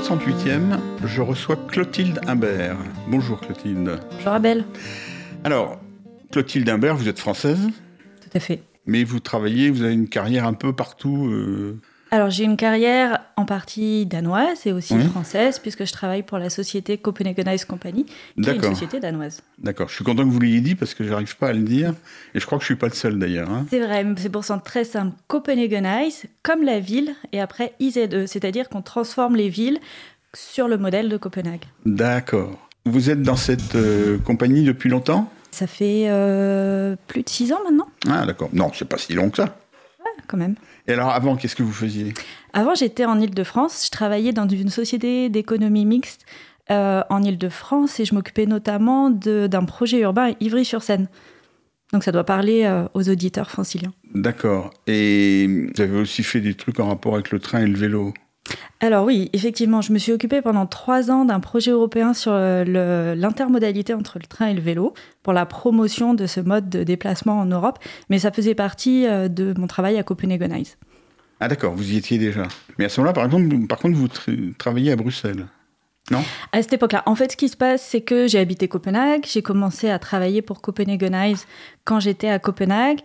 la 68e, je reçois Clotilde Imbert. Bonjour Clotilde. Bonjour Abel. Alors, Clotilde Imbert, vous êtes française? Tout à fait. Mais vous travaillez, vous avez une carrière un peu partout. euh, Alors j'ai une carrière en partie danoise et aussi Oui. française puisque je travaille pour la société Copenhagen Ice Company, qui est une société danoise. D'accord, je suis content que vous l'ayez dit parce que j'arrive pas à le dire. Et je crois que je suis pas le seul d'ailleurs. hein. C'est vrai, c'est pour ça très simple. Copenhagen Ice, comme la ville, et après IZE, c'est-à-dire qu'on transforme les villes sur le modèle de Copenhague. D'accord. Vous êtes dans cette euh, compagnie depuis longtemps? Ça fait euh, plus de six ans maintenant, Ah d'accord. Non, c'est pas si long que ça. Quand même. Et alors avant, qu'est-ce que vous faisiez? Avant, j'étais en Île-de-France. Je travaillais dans une société d'économie mixte euh, en Île-de-France et je m'occupais notamment d'un projet urbain à Ivry-sur-Seine. Donc ça doit parler euh, aux auditeurs franciliens. D'accord. Et vous avez aussi fait des trucs en rapport avec le train et le vélo? Alors oui, effectivement, je me suis occupée pendant trois ans d'un projet européen sur euh, l'intermodalité entre le train et le vélo pour la promotion de ce mode de déplacement en Europe. Mais ça faisait partie euh, de mon travail à Copenhagen Ice. Ah d'accord, vous y étiez déjà. Mais à ce moment-là, par exemple, par contre, vous tra- travaillez à Bruxelles. Non? À cette époque-là, en fait, ce qui se passe, c'est que j'ai habité Copenhague, j'ai commencé à travailler pour Copenhagen Eyes quand j'étais à Copenhague,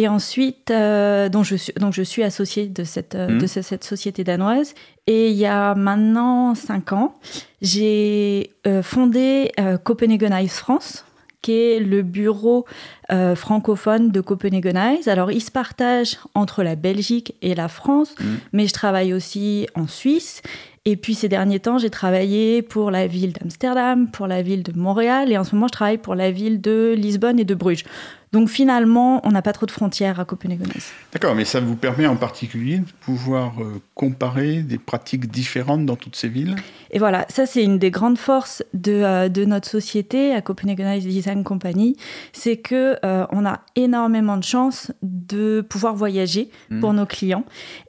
et ensuite, euh, donc, je suis, donc je suis associée de cette, euh, de ce- cette société danoise. Et il y a maintenant cinq ans, j'ai euh, fondé euh, Copenhagen Eyes France, qui est le bureau euh, francophone de Copenhagen Eyes. Alors, il se partage entre la Belgique et la France, Mhm. mais je travaille aussi en Suisse. Et puis ces derniers temps, j'ai travaillé pour la ville d'Amsterdam, pour la ville de Montréal, et en ce moment, je travaille pour la ville de Lisbonne et de Bruges. Donc finalement, on n'a pas trop de frontières à Copenhagen. D'accord, mais ça vous permet en particulier de pouvoir euh, comparer des pratiques différentes dans toutes ces villes? Et voilà, ça c'est une des grandes forces de, euh, de notre société à Copenhagen Ice Design Company, c'est que euh, on a énormément de chance de pouvoir voyager Mhm. pour nos clients.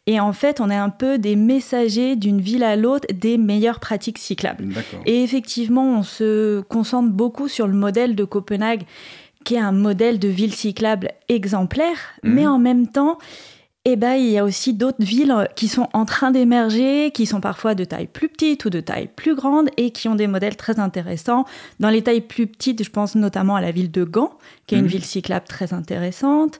Et en fait, on est un peu des messagers d'une ville à l'autre des meilleures pratiques cyclables. Et effectivement, on se concentre beaucoup sur le modèle de Copenhague, qui est un modèle de ville cyclable exemplaire, Mhm. mais en même temps, eh ben, il y a aussi d'autres villes qui sont en train d'émerger, qui sont parfois de taille plus petite ou de taille plus grande et qui ont des modèles très intéressants. Dans les tailles plus petites, je pense notamment à la ville de Gand, qui est Mhm. une ville cyclable très intéressante.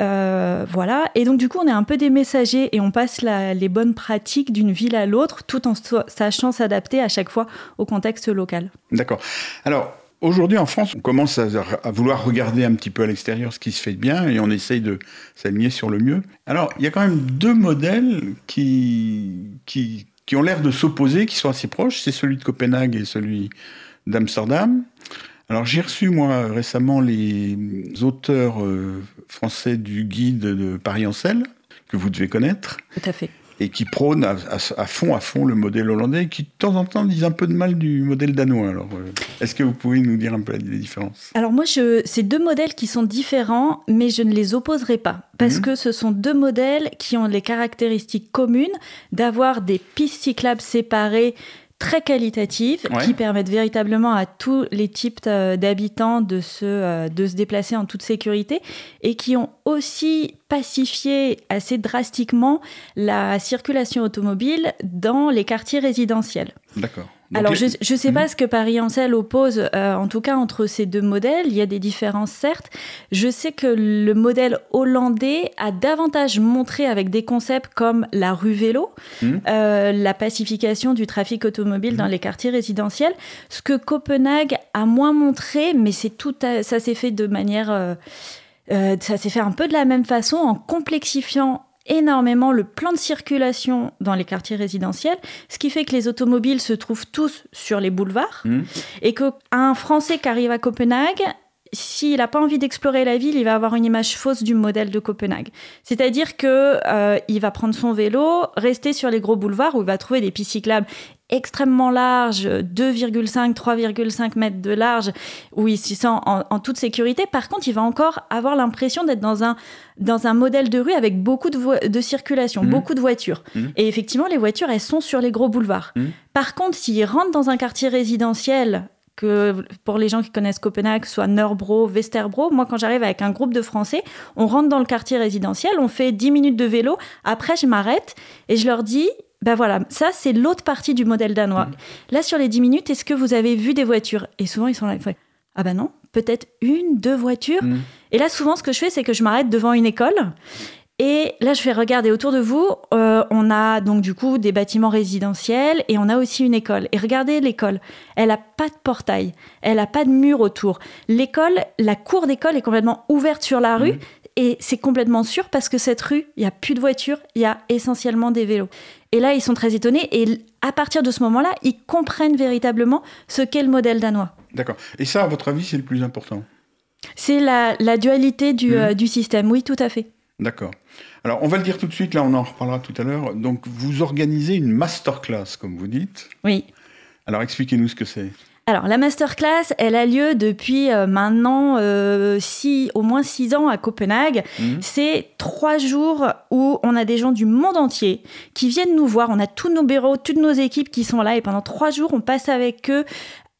Euh, voilà. Et donc, du coup, on est un peu des messagers et on passe la- les bonnes pratiques d'une ville à l'autre tout en sachant s'adapter à chaque fois au contexte local. D'accord. Alors, aujourd'hui en France, on commence à, vouloir regarder un petit peu à l'extérieur ce qui se fait bien et on essaye de s'aligner sur le mieux. Alors, il y a quand même deux modèles qui, qui, qui ont l'air de s'opposer, qui sont assez proches. C'est celui de Copenhague et celui d'Amsterdam. Alors, j'ai reçu, moi, récemment, les auteurs euh, français du guide de Paris-Ancel, que vous devez connaître Tout à fait. Et qui prône à, à- à fond, à fond le modèle hollandais, et qui de temps en temps disent un peu de mal du modèle danois. Alors, euh, est-ce que vous pouvez nous dire un peu les différences? Alors moi, je, c'est deux modèles qui sont différents, mais je ne les opposerai pas, parce Mhm. que ce sont deux modèles qui ont les caractéristiques communes d'avoir des pistes cyclables séparées très qualitatives, Ouais. qui permettent véritablement à tous les types euh, d'habitants de se, euh, de se déplacer en toute sécurité, et qui ont aussi pacifié assez drastiquement la circulation automobile dans les quartiers résidentiels. D'accord. Donc, Alors, les- je ne sais pas Mhm. ce que Paris-Ancel oppose, euh, en tout cas, entre ces deux modèles. Il y a des différences, certes. Je sais que le modèle hollandais a davantage montré avec des concepts comme la rue vélo, Mhm. euh, la pacification du trafic automobile Mhm. dans les quartiers résidentiels. Ce que Copenhague a moins montré, mais c'est tout à- ça s'est fait de manière... euh, ça s'est fait un peu de la même façon en complexifiant énormément le plan de circulation dans les quartiers résidentiels, ce qui fait que les automobiles se trouvent tous sur les boulevards Mhm. et qu'un Français qui arrive à Copenhague, s'il n'a pas envie d'explorer la ville, il va avoir une image fausse du modèle de Copenhague. C'est-à-dire que euh, il va prendre son vélo, rester sur les gros boulevards où il va trouver des pistes cyclables extrêmement larges, 2,5, 3,5 mètres de large, où il s'y sent en, en toute sécurité. Par contre, il va encore avoir l'impression d'être dans un, dans un modèle de rue avec beaucoup de, de circulation, Mhm. beaucoup de voitures. Mhm. Et effectivement, les voitures, elles sont sur les gros boulevards. Mhm. Par contre, s'il rentre dans un quartier résidentiel, que pour les gens qui connaissent Copenhague, soit Nørrebro, Vesterbro, moi quand j'arrive avec un groupe de Français, on rentre dans le quartier résidentiel, on fait 10 minutes de vélo, après je m'arrête et je leur dis, Ben voilà, ça c'est l'autre partie du modèle danois. Mhm. Là sur les 10 minutes, est-ce que vous avez vu des voitures? Et souvent ils sont là, ah ben non, peut-être une, deux voitures. Mhm. Et là souvent ce que je fais c'est que je m'arrête devant une école. Et là, je fais regarder autour de vous. euh, on a donc du coup des bâtiments résidentiels et on a aussi une école. Et regardez l'école. Elle a pas de portail. Elle a pas de mur autour. L'école, la cour d'école est complètement ouverte sur la rue. Mhm. Et c'est complètement sûr parce que cette rue, il y a plus de voitures, il y a essentiellement des vélos. Et là, ils sont très étonnés. Et à partir de ce moment-là, ils comprennent véritablement ce qu'est le modèle danois. D'accord. Et ça, à votre avis, c'est le plus important? C'est la, la dualité du, Mhm. euh, du système. Oui, tout à fait. D'accord. Alors, on va le dire tout de suite, là, on en reparlera tout à l'heure. Donc, vous organisez une masterclass, comme vous dites. Oui. Alors, expliquez-nous ce que c'est. Alors, la masterclass, elle a lieu depuis euh, maintenant euh, six, au moins six ans à Copenhague. Mhm. C'est trois jours où on a des gens du monde entier qui viennent nous voir. On a tous nos bureaux, toutes nos équipes qui sont là et pendant trois jours, on passe avec eux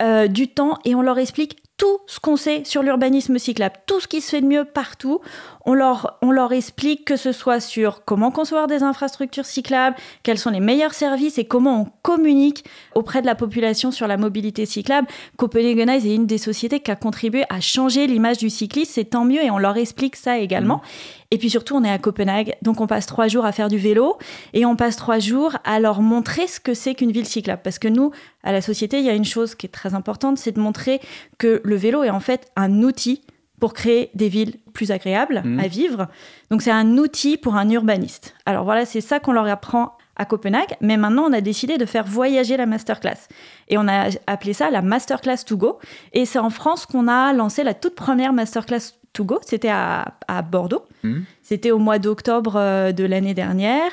euh, du temps et on leur explique tout ce qu'on sait sur l'urbanisme cyclable, tout ce qui se fait de mieux partout. On leur, on leur explique que ce soit sur comment concevoir des infrastructures cyclables, quels sont les meilleurs services et comment on communique auprès de la population sur la mobilité cyclable. Copenhagenize est une des sociétés qui a contribué à changer l'image du cycliste, c'est tant mieux et on leur explique ça également. Et puis surtout, on est à Copenhague, donc on passe trois jours à faire du vélo et on passe trois jours à leur montrer ce que c'est qu'une ville cyclable. Parce que nous, à la société, il y a une chose qui est très importante, c'est de montrer que le vélo est en fait un outil pour créer des villes plus agréables Mhm. à vivre. Donc c'est un outil pour un urbaniste. Alors voilà, c'est ça qu'on leur apprend à Copenhague, mais maintenant on a décidé de faire voyager la masterclass. Et on a appelé ça la masterclass to go. Et c'est en France qu'on a lancé la toute première masterclass to go. C'était à, à Bordeaux. Mhm. C'était au mois d'octobre euh, de l'année dernière.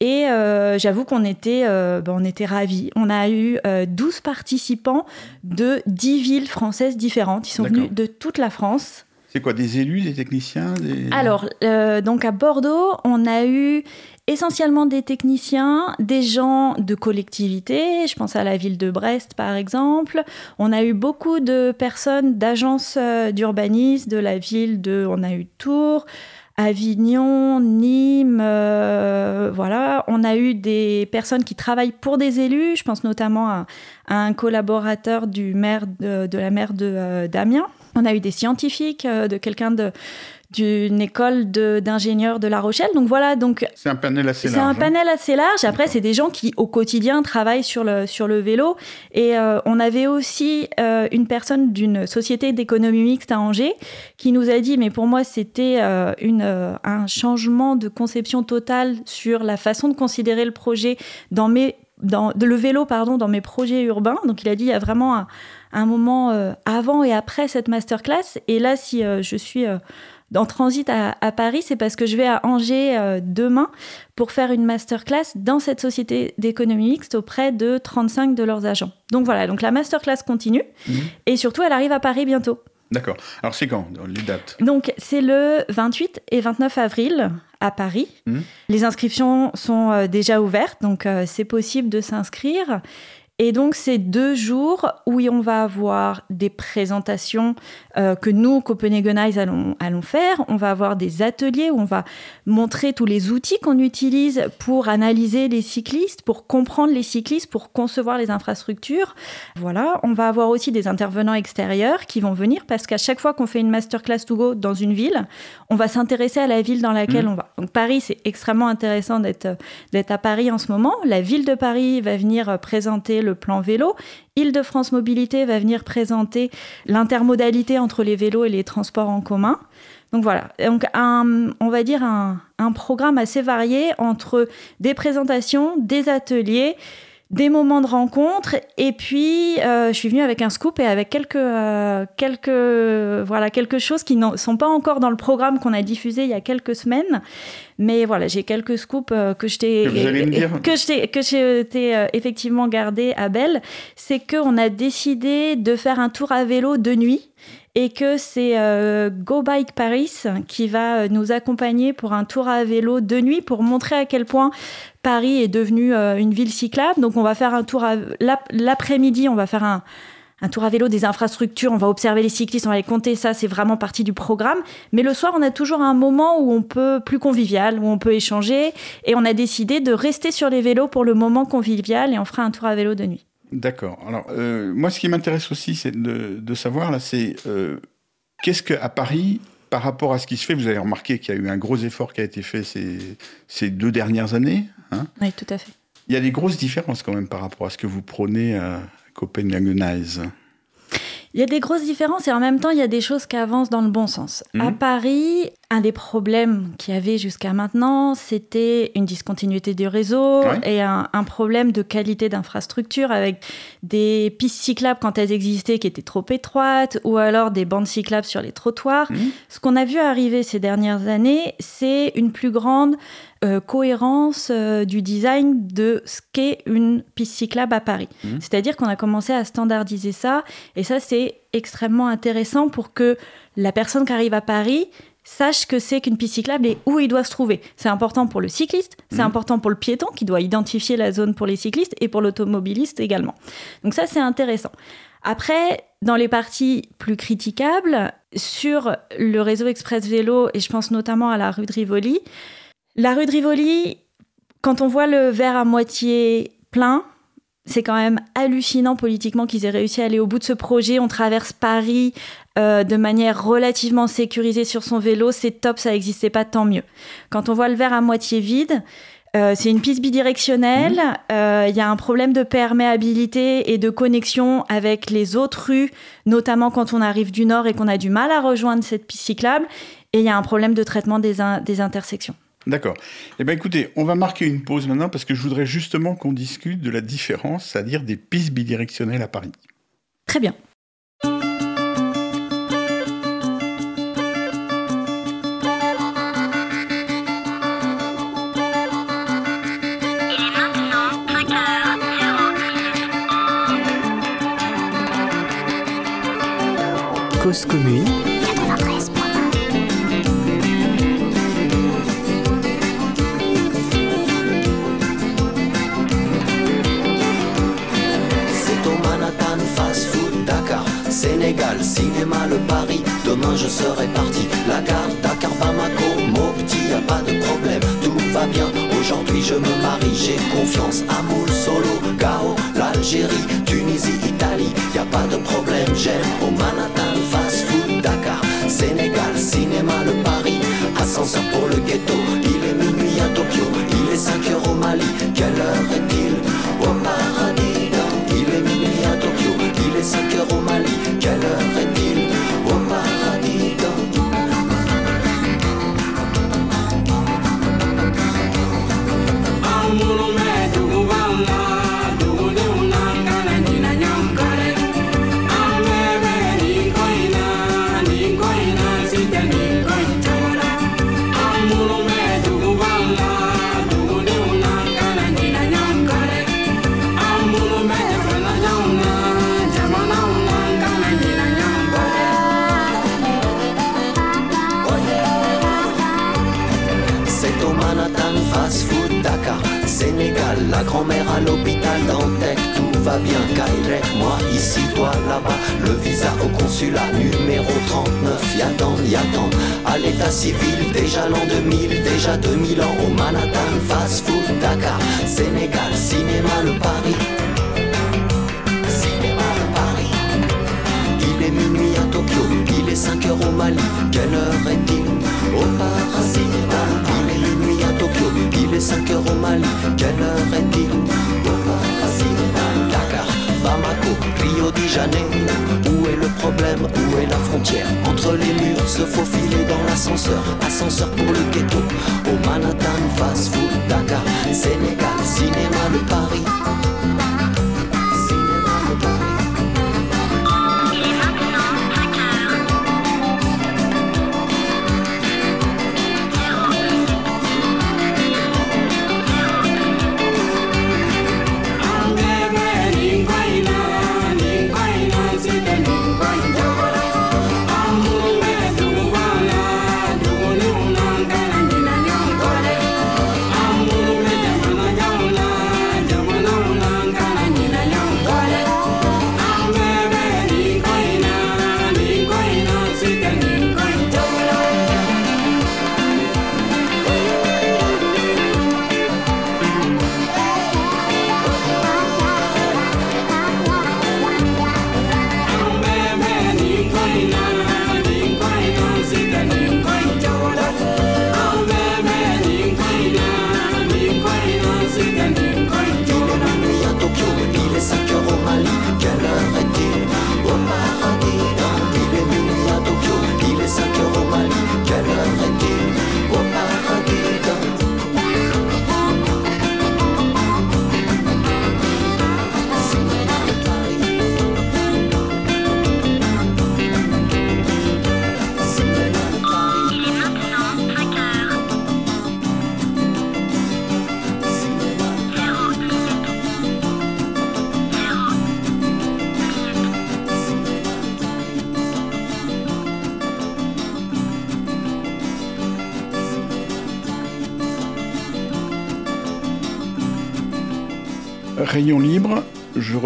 Et euh, j'avoue qu'on était, euh, ben, on était ravis. On a eu euh, 12 participants de 10 villes françaises différentes. Ils sont venus de toute la France. C'est quoi Des élus, des techniciens des... Alors, donc à Bordeaux, on a eu essentiellement des techniciens, des gens de collectivités, je pense à la ville de Brest par exemple. On a eu beaucoup de personnes d'agences euh, d'urbanisme, de la ville de, on a eu Tours, Avignon, Nîmes, euh, voilà. On a eu des personnes qui travaillent pour des élus, je pense notamment à, un collaborateur du maire de, de la maire de euh, d'Amiens. On a eu des scientifiques, euh, de quelqu'un de d'une école d'ingénieurs de, La Rochelle. Donc voilà, donc C'est un panel assez c'est large. un hein. panel assez large. Après, c'est des gens qui, au quotidien, travaillent sur le, sur le vélo. Et euh, on avait aussi euh, une personne d'une société d'économie mixte à Angers qui nous a dit, mais pour moi, c'était euh, une, un changement de conception totale sur la façon de considérer le projet dans mes dans le vélo pardon dans mes projets urbains donc il a dit il y a vraiment un, un moment avant et après cette masterclass et là si je suis en transit à, à Paris c'est parce que je vais à Angers euh, demain pour faire une masterclass dans cette société d'économie mixte auprès de 35 de leurs agents donc voilà donc la masterclass continue Mhm. et surtout elle arrive à Paris bientôt D'accord. Alors, c'est quand Les dates? Donc, c'est le 28 et 29 avril à Paris. Mhm. Les inscriptions sont euh, déjà ouvertes, donc euh, c'est possible de s'inscrire. Et donc, c'est deux jours où on va avoir des présentations euh, que nous, Copenhagenize, allons, allons faire. On va avoir des ateliers où on va montrer tous les outils qu'on utilise pour analyser les cyclistes, pour comprendre les cyclistes, pour concevoir les infrastructures. Voilà, on va avoir aussi des intervenants extérieurs qui vont venir parce qu'à chaque fois qu'on fait une masterclass to go dans une ville, on va s'intéresser à la ville dans laquelle Mhm. on va. Donc Paris, c'est extrêmement intéressant d'être à Paris en ce moment. La ville de Paris va venir présenter le plan vélo. Île-de-France Mobilité va venir présenter l'intermodalité entre les vélos et les transports en commun. Donc voilà, donc un, on va dire un, un programme assez varié entre des présentations, des ateliers, des moments de rencontre. Et puis, euh, je suis venue avec un scoop et avec quelques, euh, quelques, voilà, quelque chose qui ne sont pas encore dans le programme qu'on a diffusé il y a quelques semaines. Mais voilà, j'ai quelques scoops euh, que je t'ai Que que je t'ai- euh, effectivement gardé à Belle. C'est qu'on a décidé de faire un tour à vélo de nuit et que c'est euh, Go Bike Paris qui va euh, nous accompagner pour un tour à vélo de nuit pour montrer à quel point Paris est devenu euh, une ville cyclable. Donc on va faire un tour à l'ap- l'après-midi, on va faire un un tour à vélo, des infrastructures, on va observer les cyclistes, on va les compter, ça c'est vraiment partie du programme. Mais le soir, on a toujours un moment où on peut, plus convivial, où on peut échanger. Et on a décidé de rester sur les vélos pour le moment convivial et on fera un tour à vélo de nuit. D'accord. Alors, euh, moi, ce qui m'intéresse aussi, c'est de, savoir, là, c'est euh, qu'est-ce qu'à Paris, par rapport à ce qui se fait, vous avez remarqué qu'il y a eu un gros effort qui a été fait ces, ces deux dernières années. Hein? Oui, tout à fait. Il y a des grosses différences quand même par rapport à ce que vous prônez à Copenhagenize. Il y a des grosses différences et en même temps, il y a des choses qui avancent dans le bon sens. À mhm. Paris, un des problèmes qu'il y avait jusqu'à maintenant, c'était une discontinuité du réseau et un, problème de qualité d'infrastructure avec des pistes cyclables quand elles existaient qui étaient trop étroites ou alors des bandes cyclables sur les trottoirs. Mhm. Ce qu'on a vu arriver ces dernières années, c'est une plus grande euh, cohérence euh, du design de ce qu'est une piste cyclable à Paris. Mhm. C'est-à-dire qu'on a commencé à standardiser ça, et ça c'est extrêmement intéressant pour que la personne qui arrive à Paris sache que c'est qu'une piste cyclable et où il doit se trouver. C'est important pour le cycliste, c'est mhm. important pour le piéton qui doit identifier la zone pour les cyclistes et pour l'automobiliste également. Donc ça c'est intéressant. Après, dans les parties plus critiquables, sur le réseau express vélo, et je pense notamment à la rue de Rivoli, la rue de Rivoli, quand on voit le verre à moitié plein, c'est quand même hallucinant politiquement qu'ils aient réussi à aller au bout de ce projet. On traverse Paris euh, de manière relativement sécurisée sur son vélo. C'est top, ça n'existait pas, tant mieux. Quand on voit le verre à moitié vide, euh, c'est une piste bidirectionnelle. Mmh. Euh, il y a un problème de perméabilité et de connexion avec les autres rues, notamment quand on arrive du nord et qu'on a du mal à rejoindre cette piste cyclable. Et il y a un problème de traitement des intersections. D'accord. Eh bien écoutez, on va marquer une pause maintenant parce que je voudrais justement qu'on discute de la différence, c'est-à-dire des pistes bidirectionnelles à Paris. Très bien. Cause commune Sénégal, cinéma, le Paris. Demain je serai parti. La gare, Dakar, Bamako, Mopti, y a pas de problème, tout va bien. Aujourd'hui je me marie, j'ai confiance. Amour, Solo, Gao, l'Algérie, Tunisie, Italie, y a pas de problème. J'aime au Manhattan, pour va bien, Kairek, moi ici, toi là-bas, le visa au consulat numéro 39, Yatan, Yatan, à l'état civil, déjà l'an 2000, déjà 2000 ans, au Manhattan, fast food, Dakar, Sénégal, cinéma, le Paris. Cinéma, le Paris. Il est minuit à Tokyo, il est 5 heures au Mali, quelle heure est-il? Au paradis, il est minuit à Tokyo, il est 5 heures au Mali, quelle heure est-il? Dakar, Bamako, Rio de Janeiro. Où est le problème, où est la frontière? Entre les murs, se faufiler dans l'ascenseur. Ascenseur pour le ghetto. Au Manhattan, fast food, Dakar Sénégal, cinéma, le Paris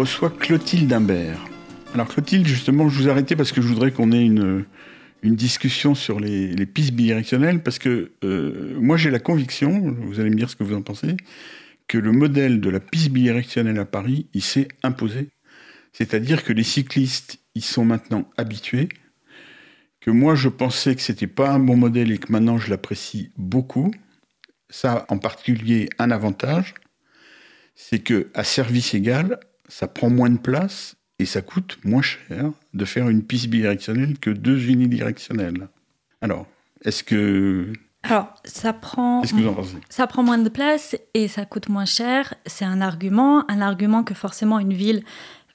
je reçois Clotilde Imbert. Alors Clotilde, justement, je vous ai arrêté parce que je voudrais qu'on ait une, une discussion sur les, pistes bidirectionnelles, parce que euh, moi j'ai la conviction, vous allez me dire ce que vous en pensez, que le modèle de la piste bidirectionnelle à Paris, il s'est imposé. C'est-à-dire que les cyclistes y sont maintenant habitués, que moi je pensais que c'était pas un bon modèle et que maintenant je l'apprécie beaucoup. Ça en particulier un avantage, c'est que à service égal, ça prend moins de place et ça coûte moins cher de faire une piste bidirectionnelle que deux unidirectionnelles. Alors, est-ce que alors, ça prend, Qu'est-ce que vous en pensez? Ça prend moins de place et ça coûte moins cher. C'est un argument, un argument que forcément une ville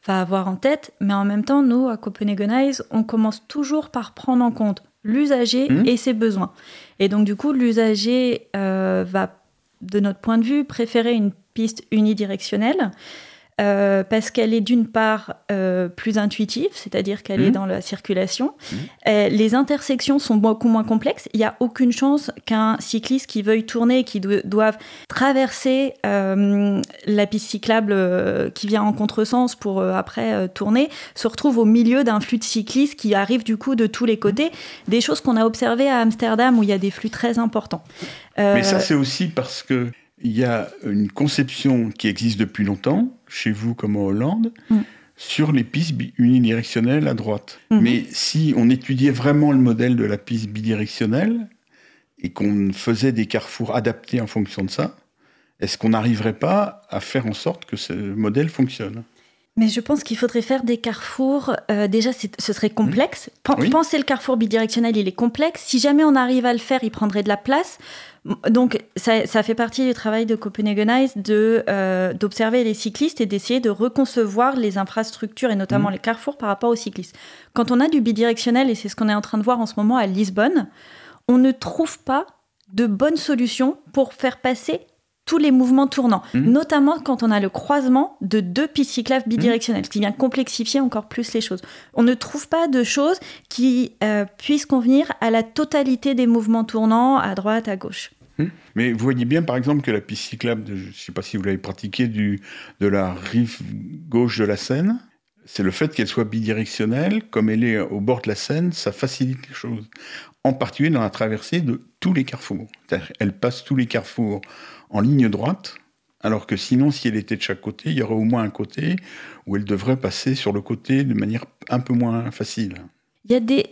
va avoir en tête. Mais en même temps, nous, à Copenhagenize, on commence toujours par prendre en compte l'usager Mhm. et ses besoins. Et donc, du coup, l'usager euh, va, de notre point de vue, préférer une piste unidirectionnelle. Euh, parce qu'elle est d'une part euh, plus intuitive, c'est-à-dire qu'elle est dans la circulation. Mhm. Euh, les intersections sont beaucoup moins complexes. Il n'y a aucune chance qu'un cycliste qui veuille tourner, qui do- doive traverser euh, la piste cyclable qui vient en contresens pour euh, après tourner, se retrouve au milieu d'un flux de cyclistes qui arrive du coup de tous les côtés. Des choses qu'on a observées à Amsterdam où il y a des flux très importants. Mais ça, c'est aussi parce que il y a une conception qui existe depuis longtemps, chez vous comme en Hollande, Mm. sur les pistes unidirectionnelles à droite. Mhm. Mais si on étudiait vraiment le modèle de la piste bidirectionnelle et qu'on faisait des carrefours adaptés en fonction de ça, est-ce qu'on n'arriverait pas à faire en sorte que ce modèle fonctionne? Mais je pense qu'il faudrait faire des carrefours. euh, déjà, ce serait complexe. Pen- Oui. Penser le carrefour bidirectionnel, il est complexe. Si jamais on arrive à le faire, il prendrait de la place. Donc, ça, ça fait partie du travail de Copenhagenize de, euh, d'observer les cyclistes et d'essayer de reconcevoir les infrastructures et notamment Mhm. les carrefours par rapport aux cyclistes. Quand on a du bidirectionnel, et c'est ce qu'on est en train de voir en ce moment à Lisbonne, on ne trouve pas de bonnes solutions pour faire passer tous les mouvements tournants, Mhm. notamment quand on a le croisement de deux pistes cyclables bidirectionnelles, ce qui vient complexifier encore plus les choses. On ne trouve pas de choses qui euh, puissent convenir à la totalité des mouvements tournants à droite, à gauche. Hmm. Mais vous voyez bien, par exemple, que la piste cyclable, de- je ne sais pas si vous l'avez pratiquée, du, de la rive gauche de la Seine, c'est le fait qu'elle soit bidirectionnelle, comme elle est au bord de la Seine, ça facilite les choses. En particulier dans la traversée de tous les carrefours. Elle passe tous les carrefours en ligne droite, alors que sinon, si elle était de chaque côté, il y aurait au moins un côté où elle devrait passer sur le côté de manière un peu moins facile. Il y a des,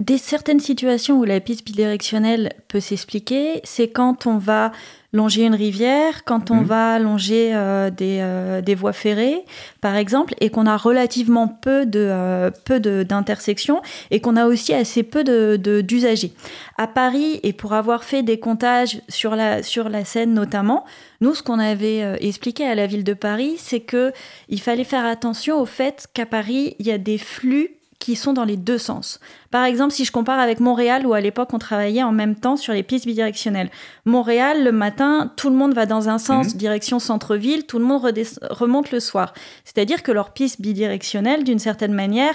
des certaines situations où la piste bidirectionnelle peut s'expliquer. C'est quand on va longer une rivière, quand on Mhm. va longer euh, des, euh, des voies ferrées, par exemple, et qu'on a relativement peu de euh, peu d'intersections et qu'on a aussi assez peu de- d'usagers. à Paris, et pour avoir fait des comptages sur la sur la Seine notamment, nous, ce qu'on avait expliqué à la ville de Paris, c'est que il fallait faire attention au fait qu'à Paris, il y a des flux qui sont dans les deux sens. Par exemple, si je compare avec Montréal, où à l'époque on travaillait en même temps sur les pistes bidirectionnelles. Montréal, le matin, tout le monde va dans un sens, Mhm. direction centre-ville, tout le monde remonte le soir. C'est-à-dire que leur piste bidirectionnelle, d'une certaine manière,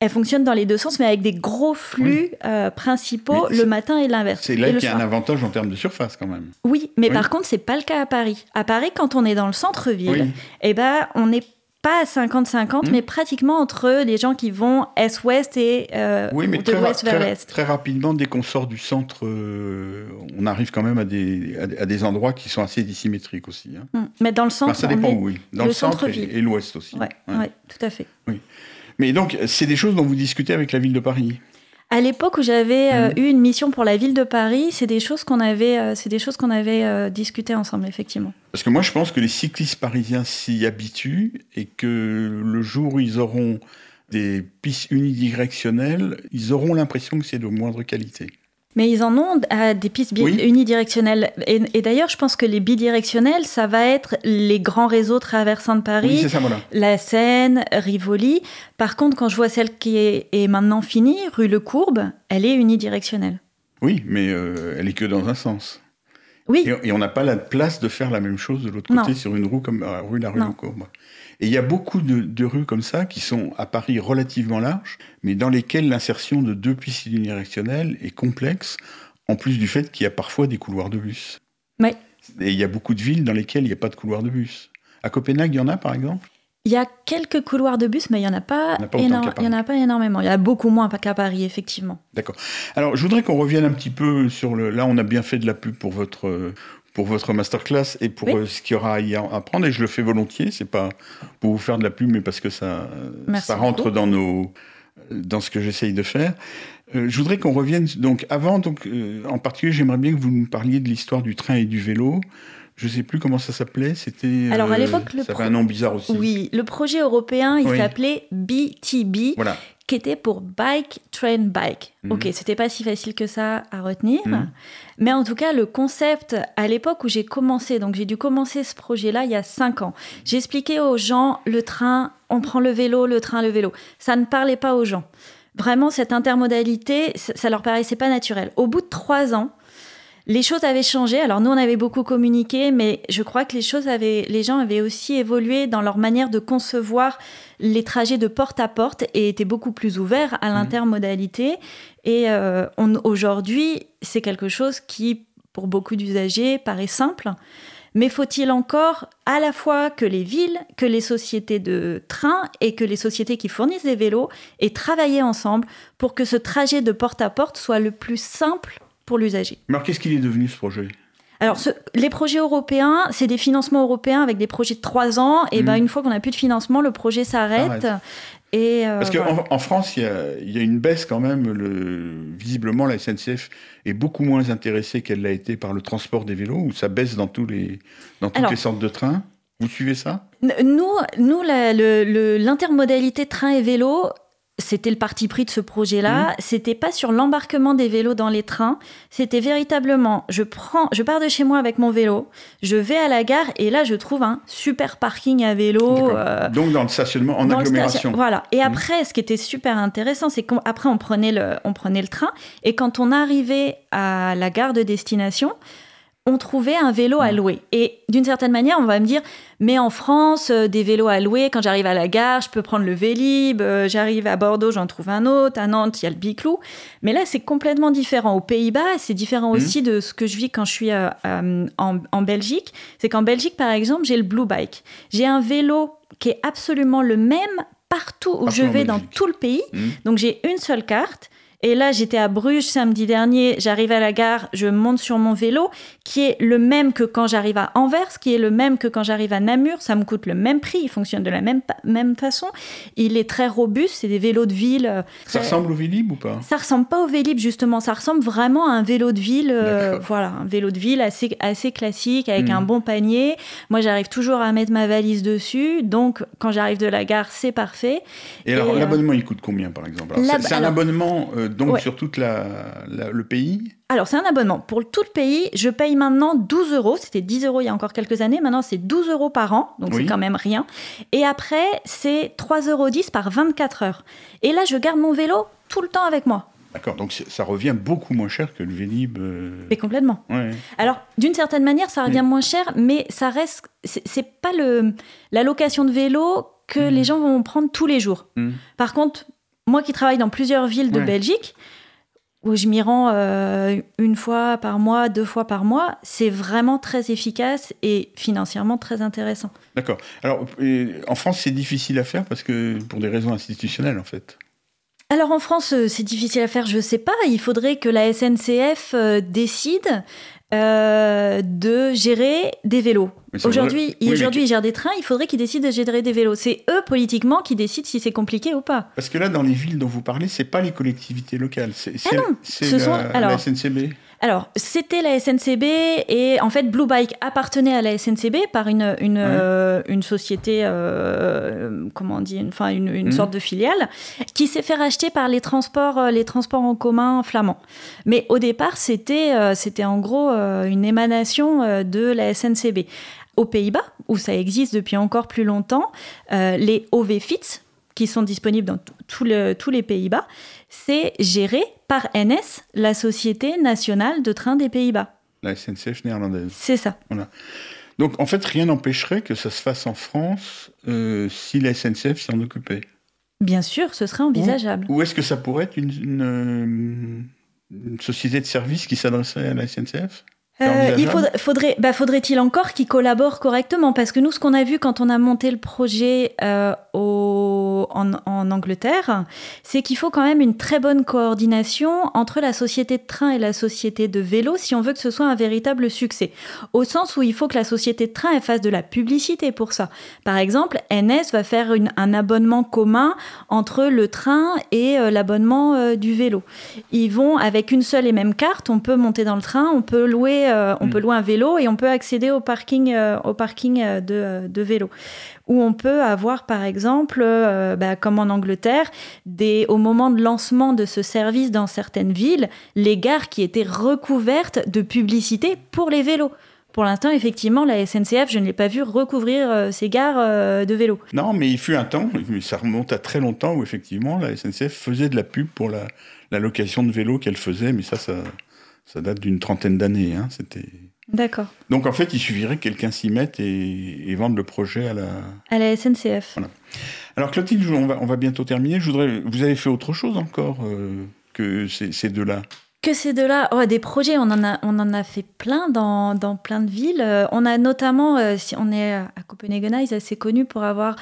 elle fonctionne dans les deux sens, mais avec des gros flux euh, principaux Mais le matin et l'inverse. C'est là qu'il y a un avantage en termes de surface, quand même. Oui, mais Oui. par contre, c'est pas le cas à Paris. À Paris, quand on est dans le centre-ville, Oui. eh ben, on n'est pas à 50-50, Mhm. mais pratiquement entre les gens qui vont est-ouest et euh, Oui, mais de l'ouest vers l'est. très rapidement, dès qu'on sort du centre, euh, on arrive quand même à des, à des- endroits qui sont assez dissymétriques aussi. hein. Mm. Mais dans le centre, Enfin, ça dépend où, oui. Dans le le, centre et, l'ouest aussi. Ouais. ouais, tout à fait. Mais donc, c'est des choses dont vous discutez avec la ville de Paris? À l'époque où j'avais euh, Mhm. eu une mission pour la ville de Paris, c'est des choses qu'on avait, euh, c'est des choses qu'on avait euh, discutées ensemble, effectivement. Parce que moi, je pense que les cyclistes parisiens s'y habituent et que le jour où ils auront des pistes unidirectionnelles, ils auront l'impression que c'est de moindre qualité. Mais ils en ont euh, des pistes Oui. unidirectionnelles. Et, et d'ailleurs, je pense que les bidirectionnelles, ça va être les grands réseaux traversant de Paris. Oui, c'est ça, voilà. la Seine, Rivoli. Par contre, quand je vois celle qui est, est maintenant finie, rue Le Courbe, elle est unidirectionnelle. Oui, mais euh, elle est que dans un sens. Oui, Et, et on n'a pas la place de faire la même chose de l'autre Non. côté sur une roue comme la rue La Rue de Courbe. Et il y a beaucoup de, de rues comme ça qui sont à Paris relativement larges, mais dans lesquelles l'insertion de deux pistes unidirectionnelles est complexe, en plus du fait qu'il y a parfois des couloirs de bus. Ouais. Et il y a beaucoup de villes dans lesquelles il n'y a pas de couloir de bus. À Copenhague, il y en a par exemple? Il y a quelques couloirs de bus, mais il n'y en, a pas en a pas autant éno- qu'à il y en a pas énormément. Il y en a beaucoup moins qu'à Paris, effectivement. D'accord. Alors, je voudrais qu'on revienne un petit peu sur le. Là, on a bien fait de la pub pour votre pour votre masterclass et pour Oui. euh, ce qu'il y aura à y apprendre. Et je le fais volontiers. C'est pas pour vous faire de la pub, mais parce que ça Merci ça rentre beaucoup. dans nos dans ce que j'essaye de faire. Euh, je voudrais qu'on revienne donc avant. Donc, euh, en particulier, j'aimerais bien que vous nous parliez de l'histoire du train et du vélo. Je sais plus comment ça s'appelait. C'était. Alors, à euh, l'époque, le ça avait un nom bizarre aussi. Oui, le projet européen, il Oui. s'appelait BTB, Voilà. Qui était pour Bike Train Bike. Mhm. Ok, c'était pas si facile que ça à retenir. Mhm. Mais en tout cas, le concept, à l'époque où j'ai commencé, donc j'ai dû commencer ce projet-là il y a cinq ans, j'expliquais aux gens le train, on prend le vélo, le train, le vélo. Ça ne parlait pas aux gens. Vraiment, cette intermodalité, ça, ça leur paraissait pas naturel. Au bout de trois ans, les choses avaient changé. Alors nous, on avait beaucoup communiqué, mais je crois que les choses avaient, les gens avaient aussi évolué dans leur manière de concevoir les trajets de porte à porte et étaient beaucoup plus ouverts à l'intermodalité. Et euh, aujourd'hui, c'est quelque chose qui, pour beaucoup d'usagers, paraît simple. Mais faut-il encore à la fois que les villes, que les sociétés de train et que les sociétés qui fournissent des vélos aient travaillé ensemble pour que ce trajet de porte à porte soit le plus simple pour l'usager Mais alors, qu'est-ce qu'il est devenu ce projet? Alors, ce- les projets européens, c'est des financements européens avec des projets de trois ans. Et Mhm. ben, une fois qu'on n'a plus de financement, le projet s'arrête. Et euh, Parce qu'en voilà. en France, il y, a, il y a une baisse quand même. Le, visiblement, la SNCF est beaucoup moins intéressée qu'elle l'a été par le transport des vélos, où ça baisse dans, tous les, dans toutes Alors- les sortes de trains. Vous suivez ça? Nous, nous l'intermodalité train et vélo, c'était le parti pris de ce Mmh. projet-là. C'était pas sur l'embarquement des vélos dans les trains. C'était véritablement, je prends, je pars de chez moi avec mon vélo, je vais à la gare et là je trouve un super parking à vélo. Euh, Donc dans le stationnement en dans agglomération. station- Voilà. Et Mhm. après, ce qui était super intéressant, c'est qu'après, on prenait, le, on prenait le train. Et quand on arrivait à la gare de destination, on trouvait un vélo à louer. Et d'une certaine manière, on va me dire, mais en France, euh, des vélos à louer, quand j'arrive à la gare, je peux prendre le Vélib, euh, j'arrive à Bordeaux, j'en trouve un autre, à Nantes, il y a le Biclou. Mais là, c'est complètement différent. Aux Pays-Bas, c'est différent Mhm. aussi de ce que je vis quand je suis euh, en, en Belgique. C'est qu'en Belgique, par exemple, j'ai le Blue Bike. J'ai un vélo qui est absolument le même partout où Partout je vais dans tout le pays. Mhm. Donc j'ai une seule carte. Et là, j'étais à Bruges samedi dernier, j'arrive à la gare, je monte sur mon vélo, qui est le même que quand j'arrive à Anvers, qui est le même que quand j'arrive à Namur. Ça me coûte le même prix, il fonctionne de la même, même façon. Il est très robuste, c'est des vélos de ville. euh, Ça ressemble au Vélib ou pas? Ça ressemble pas au Vélib justement, ça ressemble vraiment à un vélo de ville, euh, voilà, un vélo de ville assez, assez classique avec Mhm. un bon panier. Moi, j'arrive toujours à mettre ma valise dessus, donc quand j'arrive de la gare, c'est parfait. Et alors, euh, l'abonnement, il coûte combien, par exemple? C'est c'est un alors- abonnement euh, donc Ouais. sur la, la- le pays Alors, c'est un abonnement pour tout le pays. Je paye maintenant 12 euros. C'était 10 euros il y a encore quelques années. Maintenant, c'est 12 euros par an. Donc, Oui. c'est quand même rien. Et après, c'est 3,10 euros par 24 heures. Et là, je garde mon vélo tout le temps avec moi. D'accord, donc ça revient beaucoup moins cher que le Vélib. euh, Mais complètement. ouais. Alors, d'une certaine manière, ça revient Oui. moins cher, mais ça reste. C'est pas le, la location de vélo que Mhm. les gens vont prendre tous les jours. Mhm. Par contre, moi qui travaille dans plusieurs villes de Ouais. Belgique, où je m'y rends euh, une fois par mois, deux fois par mois, c'est vraiment très efficace et financièrement très intéressant. D'accord. Alors, en France, c'est difficile à faire parce que pour des raisons institutionnelles, en fait. Alors en France, euh, c'est difficile à faire, je sais pas. Il faudrait que la SNCF euh, décide euh, de gérer des vélos. Aujourd'hui, mais aujourd'hui, ils gèrent des trains, il faudrait qu'ils décident de gérer des vélos. C'est eux, politiquement, qui décident si c'est compliqué ou pas. Parce que là, dans les villes dont vous parlez, c'est pas les collectivités locales, c'est Ah non, c'est ce la, sont- alors- la SNCB. Alors, c'était la SNCB et en fait, Blue Bike appartenait à la SNCB par une, une, Ouais. euh, une société, euh, comment on dit, une, enfin, une, une Mhm. sorte de filiale, qui s'est fait racheter par les transports, euh, les transports en commun flamands. Mais au départ, c'était euh, c'était en gros une émanation de la SNCB. Aux Pays-Bas, où ça existe depuis encore plus longtemps, les OV-FITS, qui sont disponibles dans tout- tout le- tous les Pays-Bas, c'est géré par NS, la Société nationale de train des Pays-Bas. La SNCF néerlandaise. C'est ça. Donc, en fait, rien n'empêcherait que ça se fasse en France euh, si la SNCF s'en occupait. Bien sûr, ce serait envisageable. Ou est-ce que ça pourrait être une, une, euh, une société de service qui s'adresserait à la SNCF euh, il faudrait, bah, faudrait-il encore qu'ils collaborent correctement? Parce que nous, ce qu'on a vu quand on a monté le projet euh, au, en, en, Angleterre, c'est qu'il faut quand même une très bonne coordination entre la société de train et la société de vélo si on veut que ce soit un véritable succès. Au sens où il faut que la société de train elle fasse de la publicité pour ça. Par exemple, NS va faire une, un abonnement commun entre le train et euh, l'abonnement du vélo. Ils vont avec une seule et même carte, on peut monter dans le train, on peut louer euh, on peut mm. louer un vélo et on peut accéder au parking, euh, au parking euh, de, de vélo. Où on peut avoir, par exemple, bah, comme en Angleterre, au moment de lancement de ce service dans certaines villes, les gares qui étaient recouvertes de publicité pour les vélos. Pour l'instant, effectivement, la SNCF, je ne l'ai pas vu recouvrir ces gares de vélos. Non, mais il fut un temps, ça remonte à très longtemps, où effectivement, la SNCF faisait de la pub pour la, location de vélos qu'elle faisait, mais ça, ça, ça date d'une trentaine d'années. Hein, c'était. D'accord. Donc en fait, il suffirait que quelqu'un s'y mette et, vende le projet à la. À la SNCF. Voilà. Alors Clotilde, on va, on va bientôt terminer. Je voudrais, vous avez fait autre chose encore euh, que ces, ces deux-là? Que ces deux-là, oh, des projets, on en a, on en a fait plein dans, dans plein de villes. Euh, on a notamment, euh, si on est à Copenhagen, ils assez connu pour avoir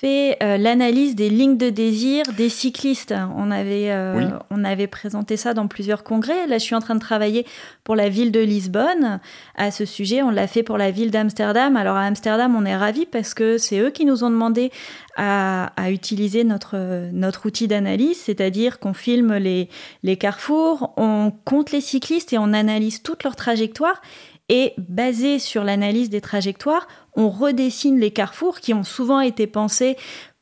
fait euh, l'analyse des lignes de désir des cyclistes. On avait, euh, on avait présenté ça dans plusieurs congrès. Là, je suis en train de travailler pour la ville de Lisbonne à ce sujet. On l'a fait pour la ville d'Amsterdam. Alors à Amsterdam, on est ravis parce que c'est eux qui nous ont demandé à, utiliser notre, notre outil d'analyse, c'est-à-dire qu'on filme les, les carrefours, on compte les cyclistes et on analyse toute leur trajectoire. Et basé sur l'analyse des trajectoires, on redessine les carrefours qui ont souvent été pensés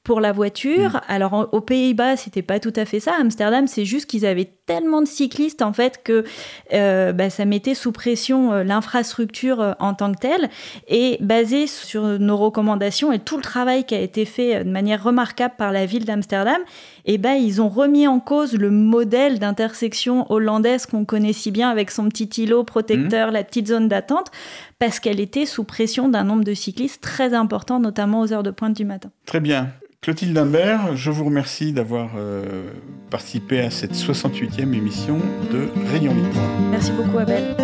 pour la voiture. Mm. Alors aux Pays-Bas, c'était pas tout à fait ça. Amsterdam, c'est juste qu'ils avaient tellement de cyclistes en fait que euh, bah, ça mettait sous pression euh, l'infrastructure euh, en tant que telle. Et basé sur nos recommandations et tout le travail qui a été fait de manière remarquable par la ville d'Amsterdam, et eh ben ils ont remis en cause le modèle d'intersection hollandaise qu'on connaît si bien avec son petit îlot protecteur, mm. la petite zone d'attente, parce qu'elle était sous pression d'un nombre de cyclistes très important, notamment aux heures de pointe du matin. Très bien. Clotilde Imbert, je vous remercie d'avoir euh, participé à cette 68e émission de Réunion Libre. Merci beaucoup Abel.